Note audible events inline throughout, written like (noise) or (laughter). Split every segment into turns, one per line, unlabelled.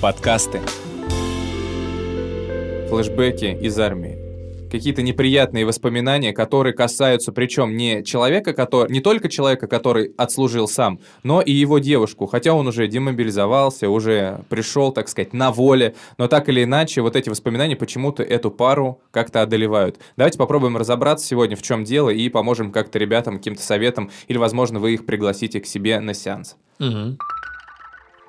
Подкасты флешбеки из армии. Какие-то неприятные воспоминания, которые касаются, причем не человека, который, не только человека, который отслужил сам, но и его девушку. Хотя он уже демобилизовался, уже пришел, так сказать, на воле. Но так или иначе, вот эти воспоминания почему-то эту пару как-то одолевают. Давайте попробуем разобраться сегодня, в чем дело, и поможем как-то ребятам каким-то советом, или, возможно, вы их пригласите к себе на сеанс.
Угу.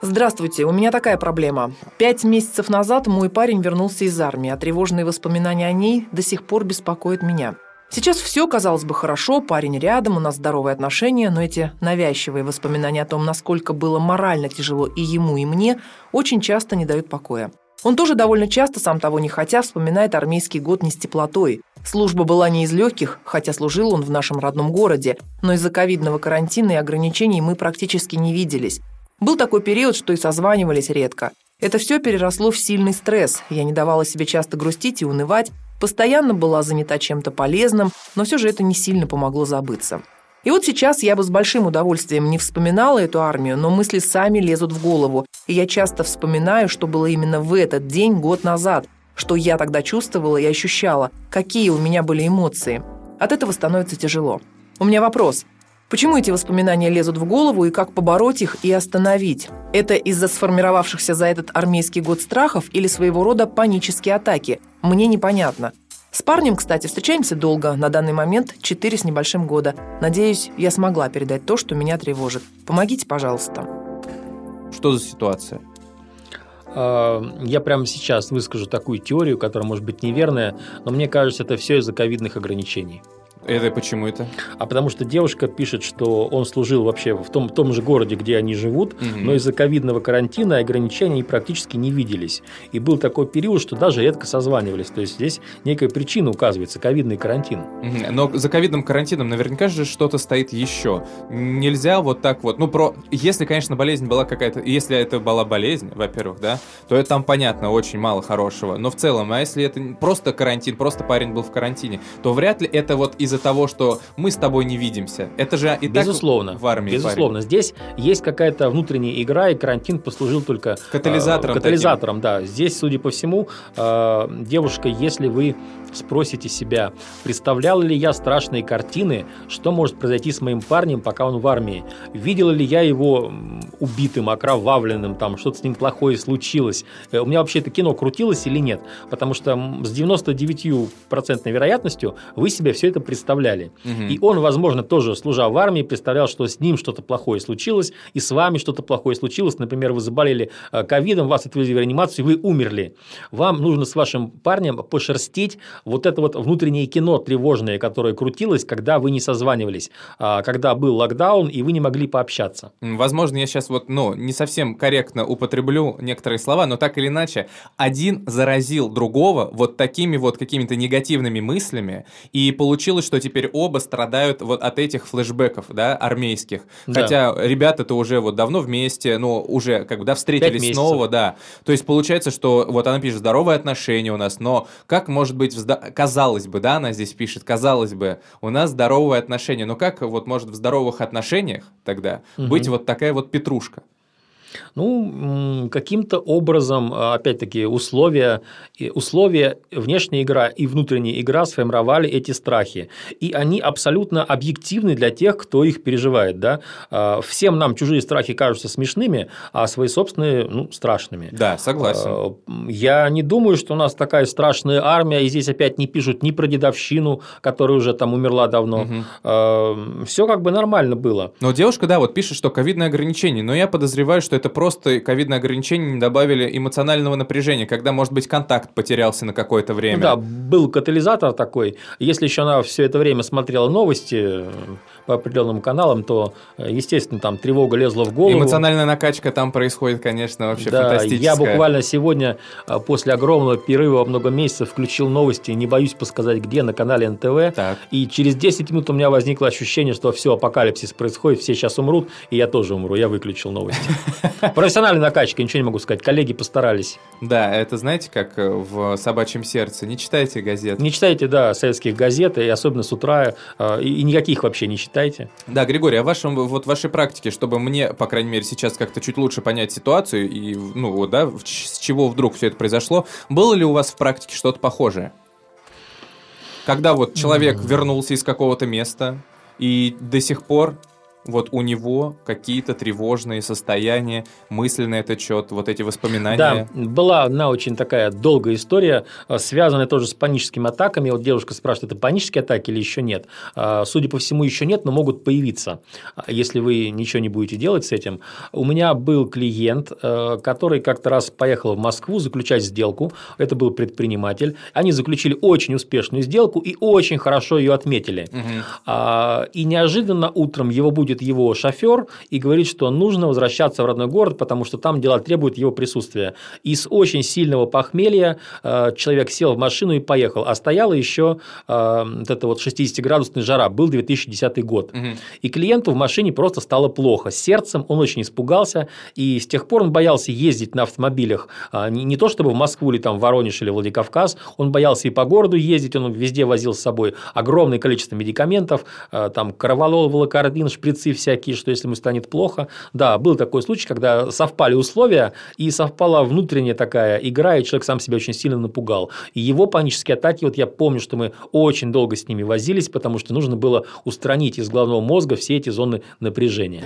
Здравствуйте, у меня такая проблема. Пять месяцев назад мой парень вернулся из армии, а тревожные воспоминания о ней до сих пор беспокоят меня. Сейчас все, казалось бы, хорошо, парень рядом, у нас здоровые отношения, но эти навязчивые воспоминания о том, насколько было морально тяжело и ему, и мне, очень часто не дают покоя. Он тоже довольно часто, сам того не хотя, вспоминает армейский год не с теплотой. Служба была не из легких, хотя служил он в нашем родном городе, но из-за ковидного карантина и ограничений мы практически не виделись. Был такой период, что и созванивались редко. Это все переросло в сильный стресс. Я не давала себе часто грустить и унывать, постоянно была занята чем-то полезным, но все же это не сильно помогло забыться. И вот сейчас я бы с большим удовольствием не вспоминала эту армию, но мысли сами лезут в голову, и я часто вспоминаю, что было именно в этот день год назад, что я тогда чувствовала и ощущала, какие у меня были эмоции. От этого становится тяжело. У меня вопрос. Почему эти воспоминания лезут в голову и как побороть их и остановить? Это из-за сформировавшихся за этот армейский год страхов или своего рода панические атаки? Мне непонятно. С парнем, кстати, встречаемся долго, на данный момент 4 с небольшим года. Надеюсь, я смогла передать то, что меня тревожит. Помогите, пожалуйста.
Что за ситуация?
А, я прямо сейчас выскажу такую теорию, которая может быть неверная, но мне кажется, это все из-за ковидных ограничений.
Это почему это?
А потому что девушка пишет, что он служил вообще в том, в том же городе, где они живут, угу. но из-за ковидного карантина ограничений они практически не виделись. И был такой период, что даже редко созванивались. То есть здесь некая причина указывается – ковидный карантин.
Угу. Но за ковидным карантином наверняка же что-то стоит еще. Нельзя вот так вот. Ну, про. Если, конечно, болезнь была какая-то. Если это была болезнь, во-первых, да, то это там понятно, очень мало хорошего. Но в целом, а если это просто карантин, просто парень был в карантине, то вряд ли это вот из из-за того, что мы с тобой не видимся. Это же и
безусловно,
так в армии.
Безусловно. Парень. Здесь есть какая-то внутренняя игра, и карантин послужил только
катализатором.
Э, катализатором, таким. да. Здесь, судя по всему, э, девушка, если вы спросите себя, представлял ли я страшные картины, что может произойти с моим парнем, пока он в армии? Видел ли я его убитым, окровавленным, там что-то с ним плохое случилось? Э, у меня вообще это кино крутилось или нет? Потому что с 99% вероятностью вы себе все это представляли. Угу. И он, возможно, тоже, служа в армии, представлял, что с ним что-то плохое случилось, и с вами что-то плохое случилось. Например, вы заболели э, ковидом, вас отвезли в реанимацию, вы умерли. Вам нужно с вашим парнем пошерстить вот это вот внутреннее кино тревожное, которое крутилось, когда вы не созванивались, а, когда был локдаун, и вы не могли пообщаться.
Возможно, я сейчас вот, ну, не совсем корректно употреблю некоторые слова, но так или иначе, один заразил другого вот такими вот какими-то негативными мыслями, и получилось, что теперь оба страдают вот от этих флешбеков, да, армейских. Да. Хотя ребята-то уже вот давно вместе, ну, уже как бы, да, встретились снова, да. То есть получается, что вот она пишет, здоровые отношения у нас, но как может быть в казалось бы, да, она здесь пишет, казалось бы, у нас здоровые отношения. Но как вот может в здоровых отношениях тогда угу. быть вот такая вот петрушка?
Ну, каким-то образом, а, опять-таки, условия, условия, внешняя игра и внутренняя игра сформировали эти страхи. И они абсолютно объективны для тех, кто их переживает. Да? А, всем нам чужие страхи кажутся смешными, а свои собственные ну, страшными.
Да, согласен. А,
я не думаю, что у нас такая страшная армия, и здесь опять не пишут ни про дедовщину, которая уже там умерла давно. Угу. Все как бы нормально было.
Но девушка, да, вот пишет, что ковидное ограничение, но я подозреваю, что это просто ковидные ограничения не добавили эмоционального напряжения, когда, может быть, контакт потерялся на какое-то время.
Ну, да, был катализатор такой. Если еще она все это время смотрела новости, по определенным каналам, то, э, естественно, там тревога лезла в голову.
Эмоциональная накачка там происходит, конечно, вообще
да,
фантастическая.
Я буквально сегодня э, после огромного перерыва во много месяцев включил новости, не боюсь подсказать, где, на канале НТВ.
Так.
И через 10 минут у меня возникло ощущение, что все, апокалипсис происходит, все сейчас умрут, и я тоже умру. Я выключил новости. (laughs) (laughs) Профессиональная накачка, ничего не могу сказать. Коллеги постарались.
Да, это знаете, как в «Собачьем сердце». Не читайте газет.
Не читайте, да, советских газет, и особенно с утра, э, и никаких вообще не читайте.
Да, Григорий, а в вашем, вот вашей практике, чтобы мне, по крайней мере, сейчас как-то чуть лучше понять ситуацию и, ну, вот, да, с чего вдруг все это произошло, было ли у вас в практике что-то похожее? Когда вот человек вернулся из какого-то места, и до сих пор вот у него какие-то тревожные состояния, мысли на этот счет, вот эти воспоминания.
Да, была одна очень такая долгая история, э, связанная тоже с паническими атаками. Вот девушка спрашивает, это панические атаки или еще нет? А, судя по всему, еще нет, но могут появиться, а, если вы ничего не будете делать с этим. У меня был клиент, э, который как-то раз поехал в Москву заключать сделку. Это был предприниматель. Они заключили очень успешную сделку и очень хорошо ее отметили. Угу. И неожиданно утром его будет будет его шофер и говорит, что нужно возвращаться в родной город, потому что там дела требуют его присутствия. И с очень сильного похмелья э, человек сел в машину и поехал. А стояла еще э, вот эта вот 60-градусная жара. Был 2010 год. Угу. И клиенту в машине просто стало плохо. С сердцем он очень испугался. И с тех пор он боялся ездить на автомобилях. А, не, то чтобы в Москву или там Воронеж или Владикавказ. Он боялся и по городу ездить. Он везде возил с собой огромное количество медикаментов. Э, там карвалол, волокардин, шприц шприцы всякие, что если ему станет плохо. Да, был такой случай, когда совпали условия, и совпала внутренняя такая игра, и человек сам себя очень сильно напугал. И его панические атаки, вот я помню, что мы очень долго с ними возились, потому что нужно было устранить из головного мозга все эти зоны напряжения.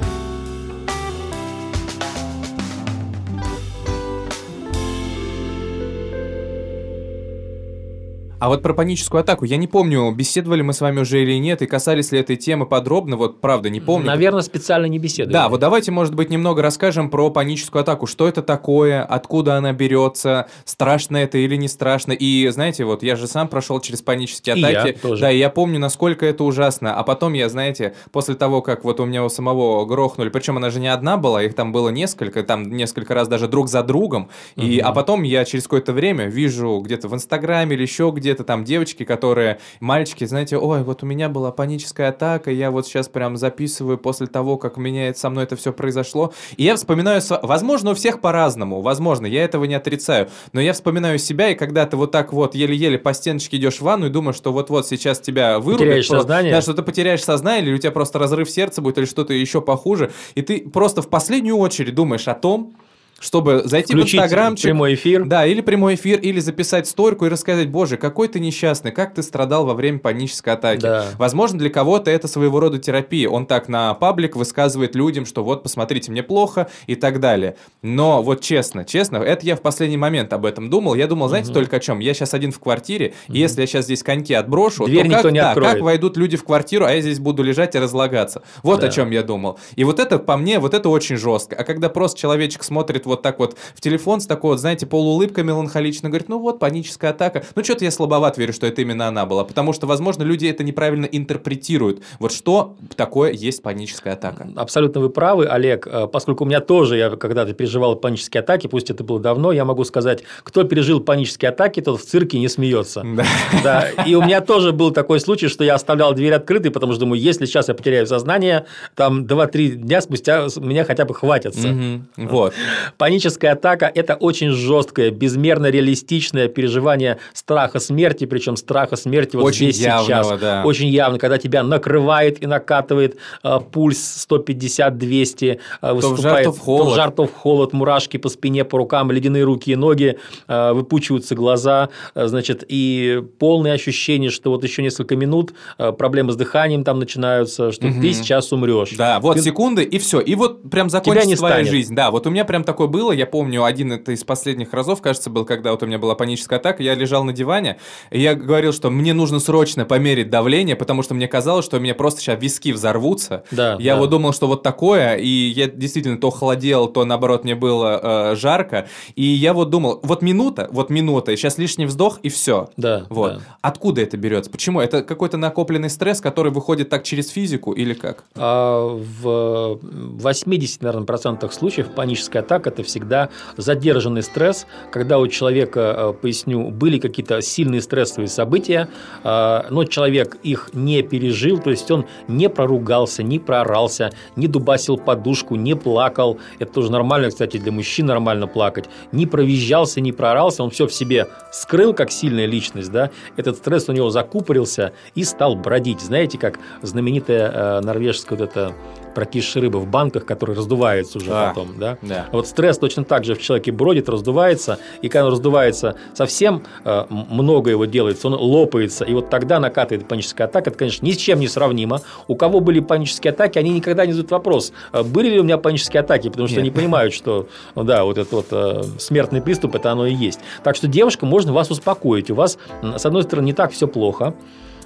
А вот про паническую атаку, я не помню, беседовали мы с вами уже или нет, и касались ли этой темы подробно, вот правда, не помню.
Наверное, специально не беседовали.
Да, вот давайте, может быть, немного расскажем про паническую атаку. Что это такое, откуда она берется, страшно это или не страшно. И, знаете, вот я же сам прошел через панические атаки. И я тоже. Да, и я помню, насколько это ужасно. А потом я, знаете, после того, как вот у меня у самого грохнули, причем она же не одна была, их там было несколько, там несколько раз даже друг за другом. И, угу. А потом я через какое-то время вижу где-то в Инстаграме или еще где где-то там девочки, которые, мальчики, знаете, ой, вот у меня была паническая атака, я вот сейчас прям записываю после того, как у меня со мной это все произошло. И я вспоминаю, возможно, у всех по-разному, возможно, я этого не отрицаю, но я вспоминаю себя, и когда ты вот так вот еле-еле по стеночке идешь в ванну и думаешь, что вот-вот сейчас тебя вырубят.
Потеряешь просто, сознание.
Да, что ты потеряешь сознание, или у тебя просто разрыв сердца будет, или что-то еще похуже, и ты просто в последнюю очередь думаешь о том, чтобы зайти
Включить
в Инстаграм,
прямой эфир.
Да, или прямой эфир, или записать стойку и рассказать, боже, какой ты несчастный, как ты страдал во время панической атаки.
Да.
Возможно, для кого-то это своего рода терапия. Он так на паблик высказывает людям, что вот, посмотрите, мне плохо и так далее. Но вот честно, честно, это я в последний момент об этом думал. Я думал, знаете, угу. только о чем? Я сейчас один в квартире, угу. и если я сейчас здесь коньки отброшу,
Дверь
то как,
не
да,
откроет.
как войдут люди в квартиру, а я здесь буду лежать и разлагаться. Вот да. о чем я думал. И вот это, по мне, вот это очень жестко. А когда просто человечек смотрит вот так вот в телефон с такой вот, знаете, полуулыбкой меланхолично, говорит, ну вот, паническая атака. Ну, что-то я слабоват верю, что это именно она была, потому что, возможно, люди это неправильно интерпретируют. Вот что такое есть паническая атака?
Абсолютно вы правы, Олег, э, поскольку у меня тоже, я когда-то переживал панические атаки, пусть это было давно, я могу сказать, кто пережил панические атаки, тот в цирке не смеется. Да. да. И у меня тоже был такой случай, что я оставлял дверь открытой, потому что думаю, если сейчас я потеряю сознание, там 2-3 дня спустя меня хотя бы хватится.
Угу. Вот.
Паническая атака это очень жесткое, безмерно реалистичное переживание страха смерти, причем страха смерти вот
очень
здесь
явного,
сейчас.
Да.
Очень явно, когда тебя накрывает и накатывает э, пульс 150-200,
э, выступает то в, жар, то в холод.
То в жар, то в холод, мурашки по спине, по рукам, ледяные руки и ноги, э, выпучиваются глаза, э, значит, и полное ощущение, что вот еще несколько минут э, проблемы с дыханием там начинаются, что угу. ты сейчас умрешь.
Да, вот
ты...
секунды и все, и вот прям закончится твоя станет. жизнь. Да, вот у меня прям такое такое было, я помню, один это из последних разов, кажется, был, когда вот у меня была паническая атака, я лежал на диване, и я говорил, что мне нужно срочно померить давление, потому что мне казалось, что у меня просто сейчас виски взорвутся.
Да,
я
да.
вот думал, что вот такое, и я действительно то холодел, то наоборот мне было э, жарко, и я вот думал, вот минута, вот минута, и сейчас лишний вздох, и все.
Да,
Вот.
да.
Откуда это берется? Почему? Это какой-то накопленный стресс, который выходит так через физику или как?
А в 80, наверное, процентах случаев паническая атака – это всегда задержанный стресс, когда у человека, э, поясню, были какие-то сильные стрессовые события, э, но человек их не пережил, то есть он не проругался, не проорался, не дубасил подушку, не плакал. Это тоже нормально, кстати, для мужчин нормально плакать. Не провизжался, не проорался, он все в себе скрыл как сильная личность, да, этот стресс у него закупорился и стал бродить. Знаете, как знаменитая э, норвежская вот эта прокисшая рыба в банках, которая раздувается уже
А,
потом, да?
Да.
Вот стресс точно так же в человеке бродит, раздувается, и когда он раздувается совсем э, много его делается, он лопается, и вот тогда накатывает паническая атака. Это, конечно, ни с чем не сравнимо. У кого были панические атаки, они никогда не задают вопрос, э, были ли у меня панические атаки, потому что
Нет.
они понимают, что, ну да, вот этот вот э, смертный приступ, это оно и есть. Так что, девушка, можно вас успокоить. У вас, с одной стороны, не так все плохо.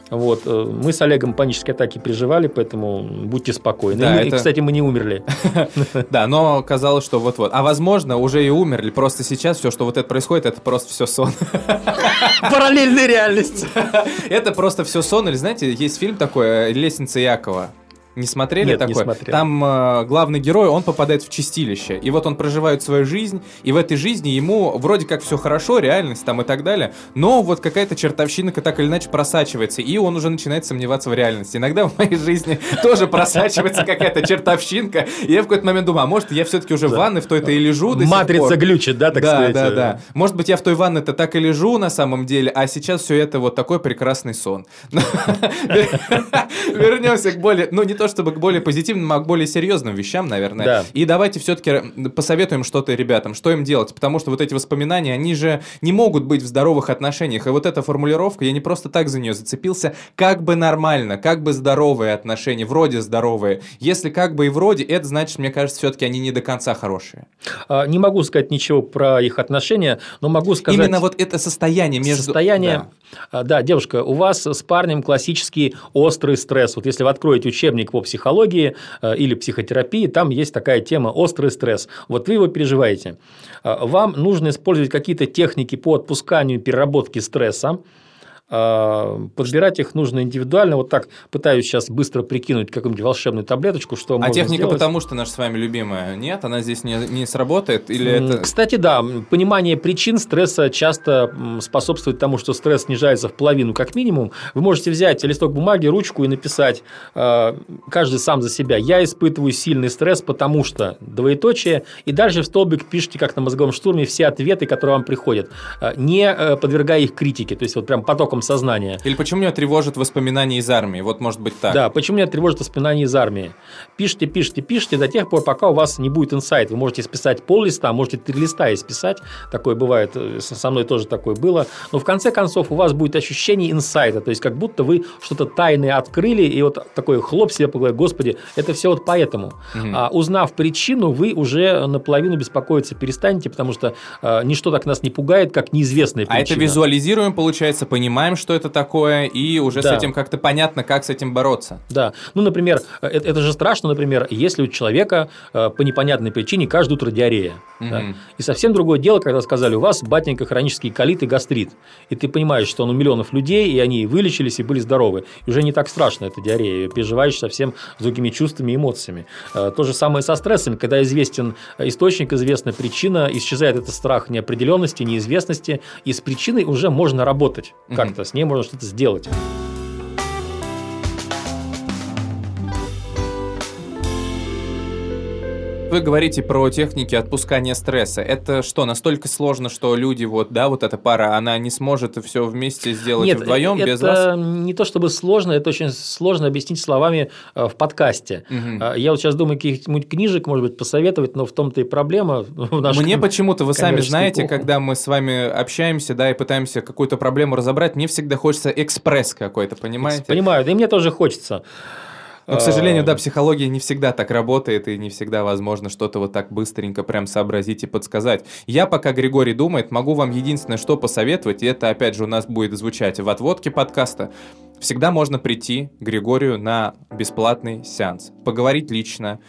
Вот, э, мы с Олегом панические атаки переживали, поэтому будьте спокойны.
Да,
И мы- и,
это-
кстати, мы не умерли. (laughs)
Да, но казалось, что вот-вот. А возможно, уже и умерли. Просто сейчас все, что вот это происходит, это просто все сон. (laughs)
Параллельная реальность. (laughs)
Это просто все сон. Или знаете, есть фильм такой «Лестница Якова». Не смотрели
Нет, не
такой?
смотрел.
Там э, главный герой, он попадает в чистилище. И вот он проживает свою жизнь, и в этой жизни ему вроде как все хорошо, реальность там и так далее, но вот какая-то чертовщинка так или иначе просачивается, и он уже начинает сомневаться в реальности. Иногда в моей жизни (laughs) тоже просачивается какая-то чертовщинка, и я в какой-то момент думаю, а может я все-таки уже в ванной в той-то и лежу
Матрица глючит, да, так
да,
сказать?
да, да. Может быть, я в той ванной-то так и лежу на самом деле, а сейчас все это вот такой прекрасный сон. (laughs) (laughs) Вернемся к более, ну не то чтобы к более позитивным, а к более серьезным вещам, наверное.
Да.
И давайте все-таки посоветуем что-то ребятам, что им делать, потому что вот эти воспоминания, они же не могут быть в здоровых отношениях. И вот эта формулировка, я не просто так за нее зацепился, как бы нормально, как бы здоровые отношения, вроде здоровые. Если как бы и вроде, это значит, мне кажется, все-таки они не до конца хорошие.
А, Не могу сказать ничего про их отношения, но могу сказать...
Именно вот это состояние между...
Состояние,
Да.
А, да, девушка, у вас с парнем классический острый стресс. Вот если вы откроете учебник по психологии э, или психотерапии, там есть такая тема острый стресс. Вот вы его переживаете. А, Вам нужно использовать какие-то техники по отпусканию и переработке стресса. А, Подбирать их нужно индивидуально. Вот так пытаюсь сейчас быстро прикинуть какую-нибудь волшебную таблеточку, что
А техника
сделать.
потому что наша с вами любимая, нет? Она здесь не, не сработает? Или это...
Кстати, да, понимание причин стресса часто способствует тому, что стресс снижается в половину как минимум. Вы можете взять листок бумаги, ручку и написать, э, каждый сам за себя, я испытываю сильный стресс, потому что, двоеточие, и дальше в столбик пишите, как на мозговом штурме, все ответы, которые вам приходят, э, не э, подвергая их критике, то есть вот прям потоком сознания.
Или почему меня тревожат воспоминания из армии? Вот может быть так.
Да, почему меня тревожит воспоминания из армии? Пишите, пишите, пишите до тех пор, пока у вас не будет инсайт. Вы можете списать пол листа, можете три листа исписать. Такое бывает, э, со мной тоже такое было. Но в конце концов у вас будет ощущение инсайта, то есть как будто вы что-то тайное открыли, и вот такой хлоп себе по голове, господи, это все вот поэтому.
Мгм.
А узнав причину, вы уже наполовину беспокоиться перестанете, потому что э, ничто так нас не пугает, как неизвестная
А
причина.
это визуализируем, получается, понимаем, что это такое, и уже с
Да.
этим как-то понятно, как с этим бороться.
Да. Ну, например, э, это, это же страшно, например, если у человека э, по непонятной причине каждое утро диарея. да.
Мгм.
И совсем другое дело, когда сказали, у вас, батенька, хронический колит и гастрит. И ты понимаешь, что он у миллионов людей, и они вылечились и были здоровы. И уже не так страшно эта диарея. Переживаешь совсем с другими чувствами и эмоциями. Э, То же самое со стрессами. Когда известен источник, известна причина, исчезает этот страх неопределенности, неизвестности, и с причиной уже можно работать как-то, с ней можно что-то сделать.
Вы говорите про техники отпускания стресса. Это что, настолько сложно, что люди, вот, да, вот эта пара, она не сможет все вместе сделать
Нет,
вдвоем
это
без вас?
не то чтобы сложно, это очень сложно объяснить словами э, в подкасте. А, Я вот сейчас думаю, каких-нибудь книжек, может быть, посоветовать, но в том-то и проблема. в нашем
Мне почему-то, вы сами знаете,
эпоху.
когда мы с вами общаемся, да, и пытаемся какую-то проблему разобрать, мне всегда хочется экспресс какой-то, понимаете?
Понимаю, да и мне тоже хочется.
Но, к сожалению, да, психология не всегда так работает, и не всегда возможно что-то вот так быстренько прям сообразить и подсказать. Я, пока Григорий думает, могу вам единственное, что посоветовать, и это, опять же, у нас будет звучать в отводке подкаста. Всегда можно прийти к Григорию на бесплатный сеанс, поговорить лично,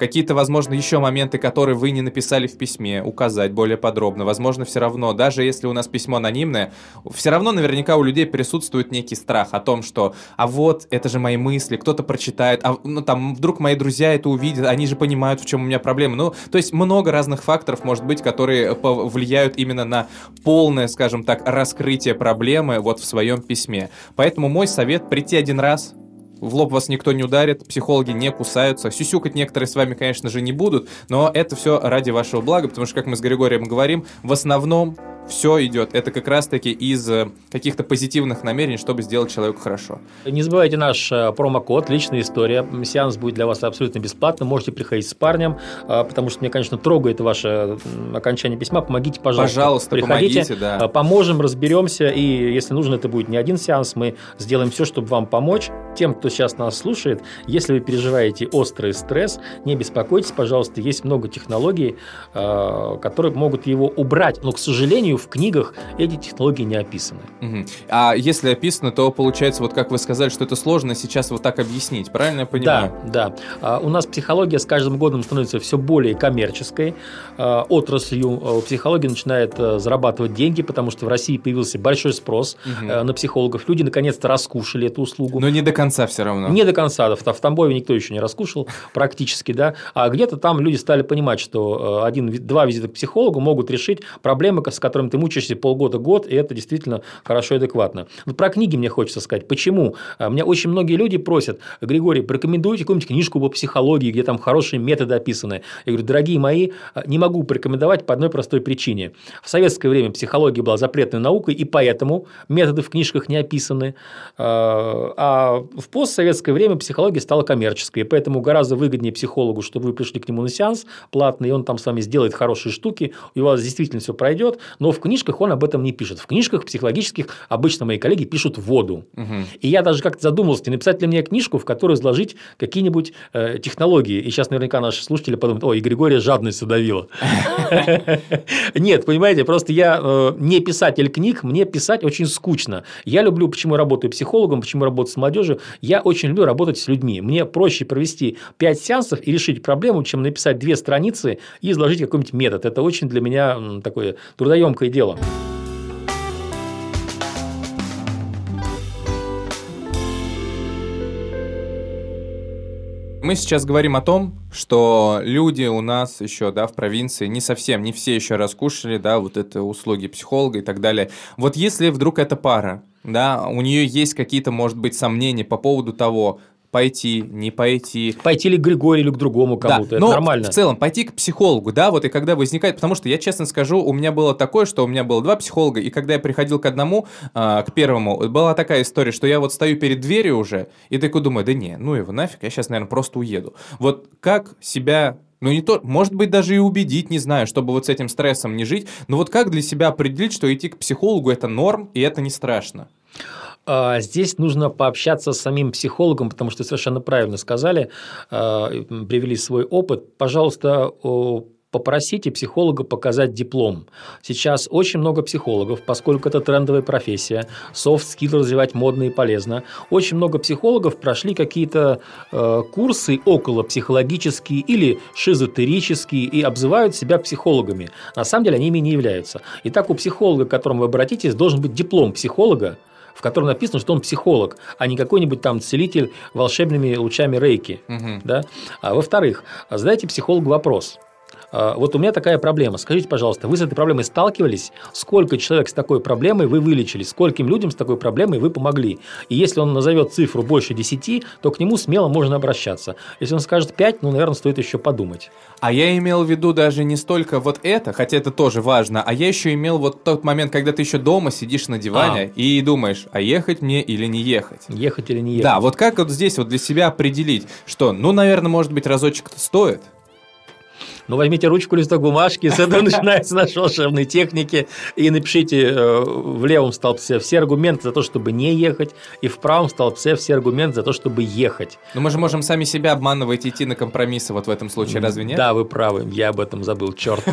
какие-то, возможно, еще моменты, которые вы не написали в письме, указать более подробно. Возможно, все равно, даже если у нас письмо анонимное, все равно наверняка у людей присутствует некий страх о том, что «а вот, это же мои мысли, кто-то прочитает, а ну там вдруг мои друзья это увидят, они же понимают, в чем у меня проблема». Ну, то есть много разных факторов, может быть, которые влияют именно на полное, скажем так, раскрытие проблемы вот в своем письме. Поэтому мой совет – прийти один раз, в лоб вас никто не ударит, психологи не кусаются. Сюсюкать некоторые с вами, конечно же, не будут, но это все ради вашего блага, потому что, как мы с Григорием говорим, в основном все идет. Это как раз-таки из э, каких-то позитивных намерений, чтобы сделать человеку хорошо.
Не забывайте наш э, промокод «Личная история». Сеанс будет для вас абсолютно бесплатно. Можете приходить с парнем, э, потому что мне, конечно, трогает ваше окончание письма. Помогите, пожалуйста.
Пожалуйста,
Приходите,
помогите, да.
Поможем, разберемся. И если нужно, это будет не один сеанс. Мы сделаем все, чтобы вам помочь. Тем, кто сейчас нас слушает, если вы переживаете острый стресс, не беспокойтесь, пожалуйста. Есть много технологий, которые могут его убрать. Но, к сожалению, в книгах эти технологии не описаны.
Угу. А если описано, то получается, вот как вы сказали, что это сложно сейчас вот так объяснить, правильно я понимаю?
Да, да. А, у нас психология с каждым годом становится все более коммерческой а, отраслью. А, психология начинает зарабатывать деньги, потому что в России появился большой спрос угу. на психологов. Люди наконец-то раскушали эту услугу.
Но не до конца все равно.
Не до конца. В, в Тамбове никто еще не раскушал (laughs) практически, да. А где-то там люди стали понимать, что один-два визита к психологу могут решить проблемы, с которыми ты мучаешься полгода-год, и это действительно хорошо и адекватно. Вот про книги мне хочется сказать. Почему? А, меня очень многие люди просят, Григорий, порекомендуйте какую-нибудь книжку по психологии, где там хорошие методы описаны. Я говорю, дорогие мои, а, не могу порекомендовать по одной простой причине. В советское время психология была запретной наукой, и поэтому методы в книжках не описаны. А, а в постсоветское время психология стала коммерческой, поэтому гораздо выгоднее психологу, чтобы вы пришли к нему на сеанс платный, и он там с вами сделает хорошие штуки, у вас действительно все пройдет, но в книжках он об этом не пишет. В книжках психологических обычно мои коллеги пишут воду. Угу. И я даже как-то задумался, не написать ли мне книжку, в которую изложить какие-нибудь э, технологии. И сейчас наверняка наши слушатели подумают, ой, Григория жадность удавила. (laughs) Нет, понимаете, просто я э, не писатель книг, мне писать очень скучно. Я люблю, почему работаю психологом, почему работаю с молодежью, я очень люблю работать с людьми. Мне проще провести 5 сеансов и решить проблему, чем написать две страницы и изложить какой-нибудь метод. Это очень для меня такое трудоемкое дело дело.
Мы сейчас говорим о том, что люди у нас еще, да, в провинции не совсем, не все еще раскушали, да, вот это услуги психолога и так далее. Вот если вдруг эта пара, да, у нее есть какие-то, может быть, сомнения по поводу того, пойти, не пойти.
Пойти ли к Григорию или к другому кому-то, да, это
но
нормально.
в целом, пойти к психологу, да, вот и когда возникает, потому что я честно скажу, у меня было такое, что у меня было два психолога, и когда я приходил к одному, э, к первому, была такая история, что я вот стою перед дверью уже, и такой думаю, да не, ну его нафиг, я сейчас, наверное, просто уеду. Вот как себя ну, не то, может быть, даже и убедить, не знаю, чтобы вот с этим стрессом не жить. Но вот как для себя определить, что идти к психологу – это норм, и это не страшно?
А, здесь нужно пообщаться с самим психологом, потому что совершенно правильно сказали, а, привели свой опыт. Пожалуйста, попросите психолога показать диплом. Сейчас очень много психологов, поскольку это трендовая профессия, soft skill развивать модно и полезно. Очень много психологов прошли какие-то э, курсы около психологические или шизотерические и обзывают себя психологами. На самом деле они ими не являются. Итак, у психолога, к которому вы обратитесь, должен быть диплом психолога, в котором написано, что он психолог, а не какой-нибудь там целитель волшебными лучами рейки. Угу. Да? А во-вторых, задайте психологу вопрос – а, вот у меня такая проблема. Скажите, пожалуйста, вы с этой проблемой сталкивались? Сколько человек с такой проблемой вы вылечили? Скольким людям с такой проблемой вы помогли? И если он назовет цифру больше 10, то к нему смело можно обращаться. Если он скажет 5, ну, наверное, стоит еще подумать.
А я имел в виду даже не столько вот это, хотя это тоже важно, а я еще имел вот тот момент, когда ты еще дома сидишь на диване а. и думаешь, а ехать мне или не ехать?
Ехать или не ехать?
Да, вот как вот здесь вот для себя определить, что, ну, наверное, может быть, разочек-то стоит,
Ну, возьмите ручку, листок бумажки, с этого (laughs) начинается наш волшебной техники, и напишите э, в левом столбце все аргументы за то, чтобы не ехать, и в правом столбце все аргументы за то, чтобы ехать.
Но мы же можем сами себя обманывать и идти на компромиссы вот в этом случае, разве нет?
Да, вы правы, я об этом забыл, черт.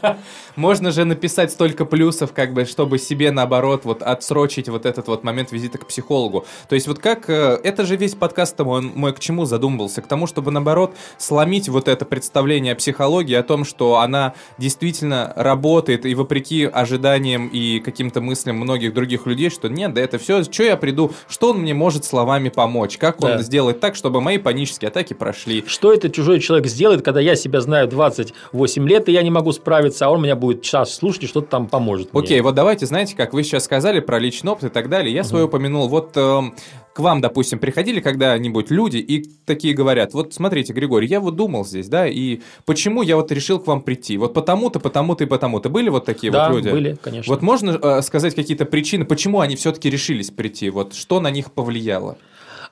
(laughs)
Можно же написать столько плюсов, как бы, чтобы себе, наоборот, вот отсрочить вот этот вот момент визита к психологу. То есть вот как... Э, это же весь подкаст мой, мой к чему задумывался? К тому, чтобы, наоборот, сломить вот это представление о психологии, о том, что она действительно работает, и вопреки ожиданиям и каким-то мыслям многих других людей, что нет, да это все, что я приду, что он мне может словами помочь, как он
Да.
сделает так, чтобы мои панические атаки прошли.
Что этот чужой человек сделает, когда я себя знаю 28 лет, и я не могу справиться, а он меня будет час слушать и что-то там поможет мне?
Окей, вот давайте, знаете, как вы сейчас сказали про личный опыт и так далее, я свое упомянул. Вот эм, к вам, допустим, приходили когда-нибудь люди и такие говорят, вот смотрите, Григорий, я вот думал здесь, да, и почему я вот решил к вам прийти? Вот потому-то, потому-то и потому-то. Были вот такие
Да,
вот люди?
были, конечно.
Вот можно э, сказать какие-то причины, почему они все-таки решились прийти? Вот что на них повлияло?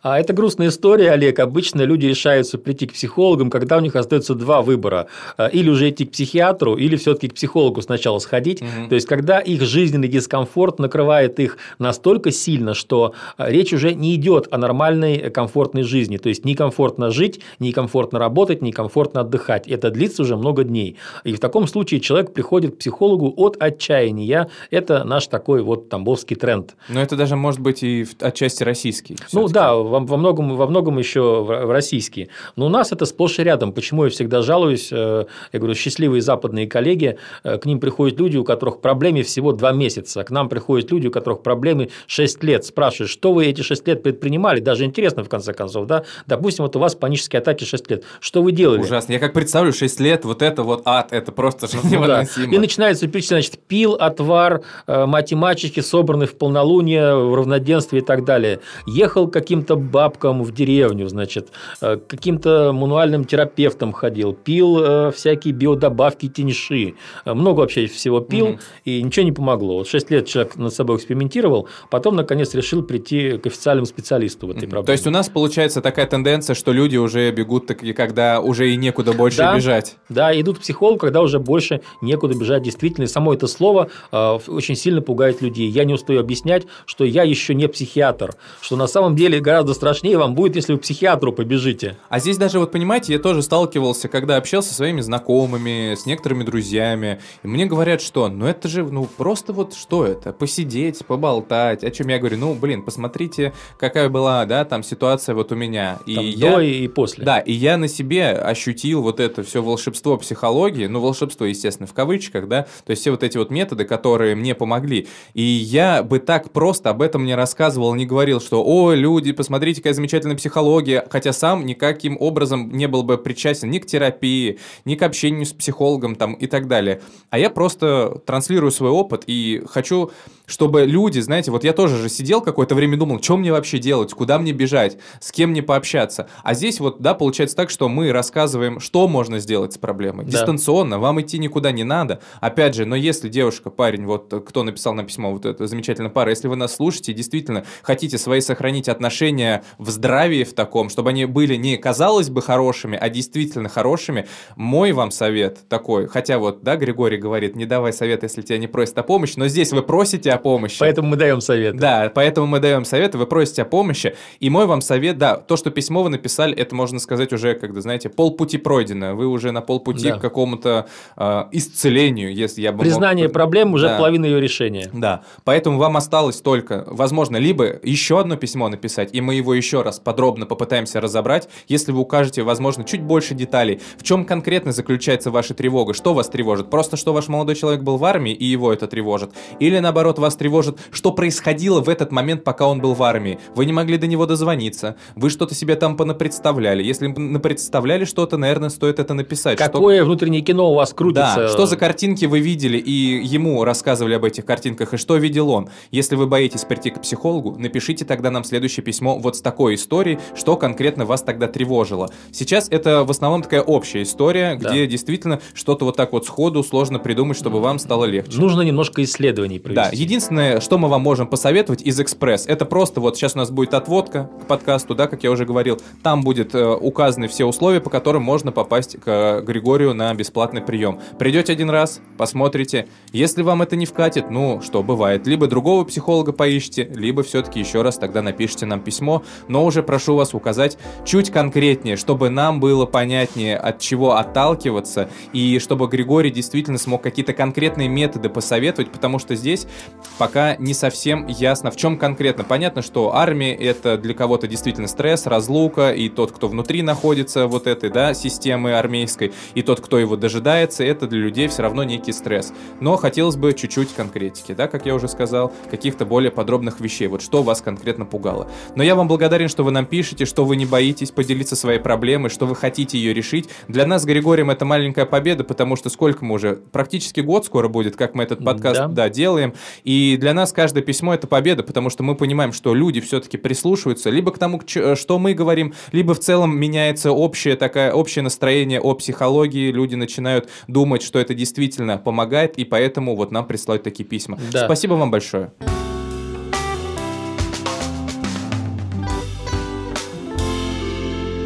А это грустная история, Олег. Обычно люди решаются прийти к психологам, когда у них остается два выбора. А, Или уже идти к психиатру, или все-таки к психологу сначала сходить.
Мгм.
То есть, когда их жизненный дискомфорт накрывает их настолько сильно, что а, речь уже не идет о нормальной э, комфортной жизни. То есть, некомфортно жить, некомфортно работать, некомфортно отдыхать. Это длится уже много дней. И в таком случае человек приходит к психологу от отчаяния. Это наш такой вот тамбовский тренд.
Но это даже может быть и отчасти российский.
Ну да, во, во многом, во многом еще в, российские. Но у нас это сплошь и рядом. Почему я всегда жалуюсь? э, Я говорю, счастливые западные коллеги, э, к ним приходят люди, у которых проблемы всего два месяца. К нам приходят люди, у которых проблемы 6 лет. Спрашиваешь, что вы эти 6 лет предпринимали? Даже интересно, в конце концов, да? Допустим, вот у вас панические атаки 6 лет. Что вы делали?
Ужасно. Я как представлю, 6 лет, вот это вот ад, это просто же
Ну да.
невыносимо.
И начинается перечисление, значит, пил, отвар, э, мать и мачехи, собранный в полнолуние, в равноденствие и так далее. Ехал каким-то бабкам в деревню, значит, э, к каким-то мануальным терапевтам ходил, пил э, всякие биодобавки, теньши. Э, Много вообще всего пил,
Мгм.
и ничего не помогло. Вот 6 лет человек над собой экспериментировал, потом, наконец, решил прийти к официальному специалисту в этой
Мгм.
проблеме.
То есть у нас получается такая тенденция, что люди уже бегут, когда уже и некуда больше
Да.
бежать.
Да, идут к психологу, когда уже больше некуда бежать. Действительно, и само это слово очень сильно пугает людей. Я не устаю объяснять, что я еще не психиатр, что на самом деле гораздо страшнее вам будет, если вы к психиатру побежите.
А здесь даже, вот понимаете, я тоже сталкивался, когда общался со своими знакомыми, с некоторыми друзьями, и мне говорят, что, ну это же, ну просто вот что это, посидеть, поболтать, о чем я говорю, ну блин, посмотрите, какая была, да, там ситуация вот у меня. И
Там
я...
До и после.
Да, и я на себе ощутил вот это все волшебство психологии, ну, волшебство, естественно, в кавычках, да, то есть все вот эти вот методы, которые мне помогли. И я бы так просто об этом не рассказывал, не говорил, что, о, люди, посмотрите, какая замечательная психология, хотя сам никаким образом не был бы причастен ни к терапии, ни к общению с психологом там и так далее. А я просто транслирую свой опыт и хочу, чтобы люди, знаете, вот я тоже же сидел какое-то время и думал, что мне вообще делать, куда мне бежать, с кем мне пообщаться. А здесь вот, да, получается так, что мы рассказываем, что можно сделать с проблемой.
Да.
Дистанционно, вам идти никуда не надо. Опять же, но если девушка, парень, вот э, кто написал на письмо, вот эта замечательная пара, если вы нас слушаете, действительно хотите свои сохранить отношения в здравии в таком, чтобы они были не казалось бы хорошими, а действительно хорошими, мой вам совет такой, хотя вот, да, Григорий говорит, не давай совет, если тебя не просят о помощи, но здесь вы просите о помощи.
Поэтому мы даем совет.
Да, поэтому мы даем советы, вы просите о помощи. И мой вам совет, да, то, что письмо вы написали, это можно сказать уже, когда, знаете, полпути пройдено. Вы уже на полпути
Да.
к какому-то э, исцелению, если я бы мог-
Признание проблем уже
Да.
половина ее решения.
Да, поэтому вам осталось только, возможно, либо еще одно письмо написать, и мы его еще раз подробно попытаемся разобрать, если вы укажете, возможно, чуть больше деталей, в чем конкретно заключается ваша тревога, что вас тревожит, просто что ваш молодой человек был в армии, и его это тревожит, или наоборот вас тревожит, что происходило в этот момент, пока он был в армии, вы не могли до него дозвониться, вы что-то себе там понапредставляли, если напредставляли что-то, наверное, стоит это написать. что-
Какое внутреннее кино у вас крутится?
да, что за картинки вы видели и ему рассказывали об этих картинках, и что видел он. Если вы боитесь прийти к психологу, напишите тогда нам следующее письмо вот с такой историей, что конкретно вас тогда тревожило. Сейчас это в основном такая общая история,
Да.
где действительно что-то вот так вот сходу сложно придумать, чтобы вам стало легче.
Нужно немножко исследований
Да,
провести.
Единственное, что мы вам можем посоветовать из Экспресс, это просто вот сейчас у нас будет отводка к подкасту, да, как я уже говорил, там будет э, указаны все условия, по которым можно попасть к э, Григорию на бесплатный прием. Придете один раз, посмотрите, если вам это не вкатит, ну, что бывает, либо другого психолога поищите, либо все-таки еще раз тогда напишите нам письмо, но уже прошу вас указать чуть конкретнее, чтобы нам было понятнее, от чего отталкиваться, и чтобы Григорий действительно смог какие-то конкретные методы посоветовать, потому что здесь пока не совсем ясно, в чем конкретно. Понятно, что армия это для кого-то действительно стресс, разлука, и тот, кто внутри находится вот этой, да, системы армейской, и тот, кто его дожидается, это для людей все равно некий стресс. Но хотелось бы чуть-чуть конкретики, да, как я уже сказал, каких-то более подробных вещей, вот что вас конкретно пугало. Но я вам благодарен, что вы нам пишете, что вы не боитесь поделиться своей проблемой, что вы хотите ее решить. Для нас с Григорием это маленькая победа, потому что сколько мы уже, практически год скоро будет, как мы этот подкаст,
Да.
да, делаем. И для нас каждое письмо это победа, потому что мы понимаем, что люди все-таки прислушиваются либо к тому, ч- что мы говорим, либо в целом меняется общее такое общее настроение о психологии, люди начинают думать, что это действительно помогает, и поэтому вот нам присылают такие письма.
Да.
Спасибо вам большое.